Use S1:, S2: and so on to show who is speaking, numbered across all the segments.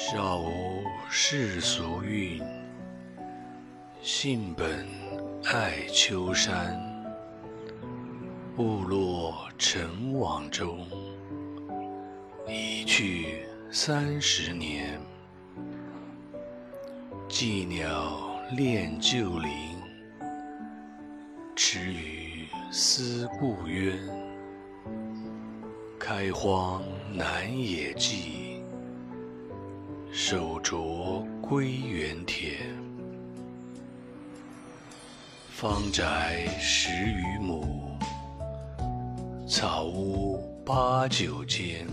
S1: 少无世俗韵，性本爱丘山。部落尘网中，已去三十年。寄鸟恋旧林，池鱼思故渊。开荒南野际，手镯归园田。方宅十余亩。草屋八九间，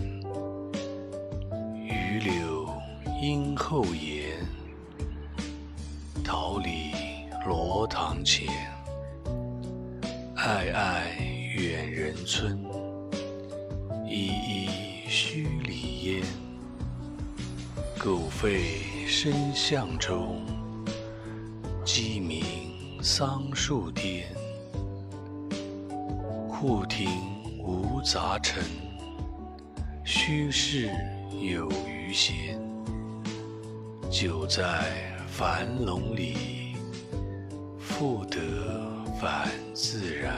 S1: 榆柳荫后檐，桃李罗堂前。暧暧远人村，依依墟里烟。狗吠深巷中，鸡鸣桑树颠。户庭。无杂陈，虚室有余闲。酒在樊笼里，复得返自然。